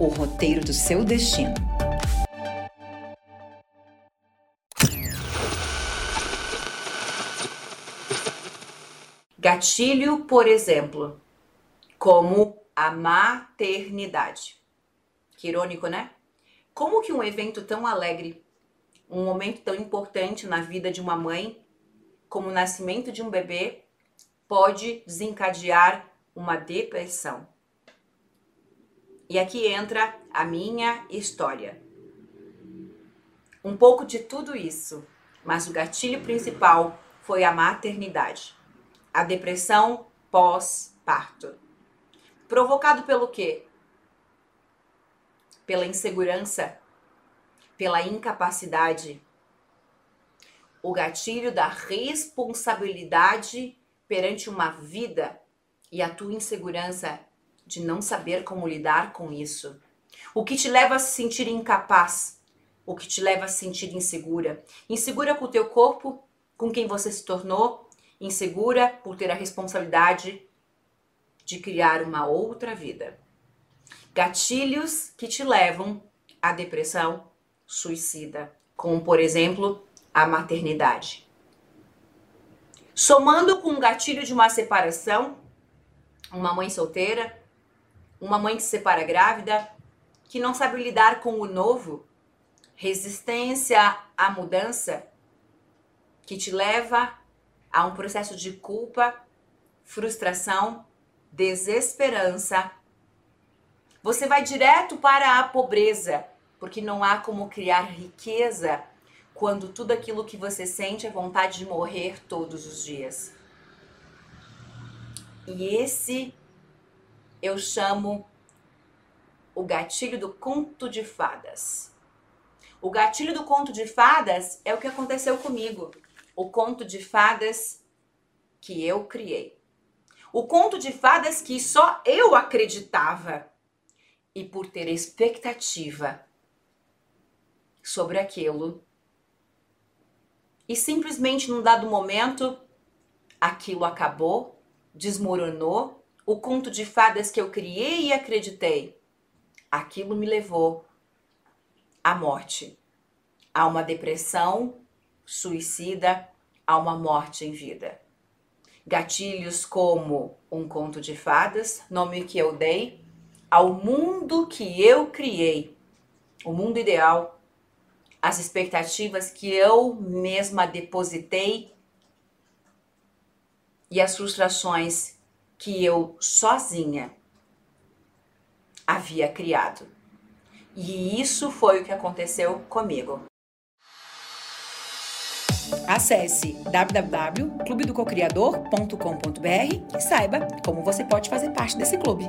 o roteiro do seu destino. Gatilho, por exemplo, como a maternidade. Que irônico, né? Como que um evento tão alegre, um momento tão importante na vida de uma mãe, como o nascimento de um bebê, pode desencadear uma depressão? E aqui entra a minha história. Um pouco de tudo isso, mas o gatilho principal foi a maternidade. A depressão pós-parto. Provocado pelo quê? Pela insegurança, pela incapacidade. O gatilho da responsabilidade perante uma vida e a tua insegurança de não saber como lidar com isso. O que te leva a se sentir incapaz, o que te leva a se sentir insegura. Insegura com o teu corpo, com quem você se tornou, insegura por ter a responsabilidade de criar uma outra vida. Gatilhos que te levam à depressão suicida, como por exemplo, a maternidade. Somando com o gatilho de uma separação, uma mãe solteira, uma mãe que se separa grávida, que não sabe lidar com o novo, resistência à mudança, que te leva a um processo de culpa, frustração, desesperança. Você vai direto para a pobreza, porque não há como criar riqueza quando tudo aquilo que você sente é vontade de morrer todos os dias. E esse eu chamo o gatilho do conto de fadas. O gatilho do conto de fadas é o que aconteceu comigo. O conto de fadas que eu criei. O conto de fadas que só eu acreditava. E por ter expectativa sobre aquilo. E simplesmente num dado momento, aquilo acabou, desmoronou o conto de fadas que eu criei e acreditei, aquilo me levou à morte, a uma depressão suicida, a uma morte em vida. Gatilhos como um conto de fadas, nome que eu dei, ao mundo que eu criei, o mundo ideal, as expectativas que eu mesma depositei e as frustrações que eu sozinha havia criado. E isso foi o que aconteceu comigo. Acesse www.clubedococriador.com.br e saiba como você pode fazer parte desse clube.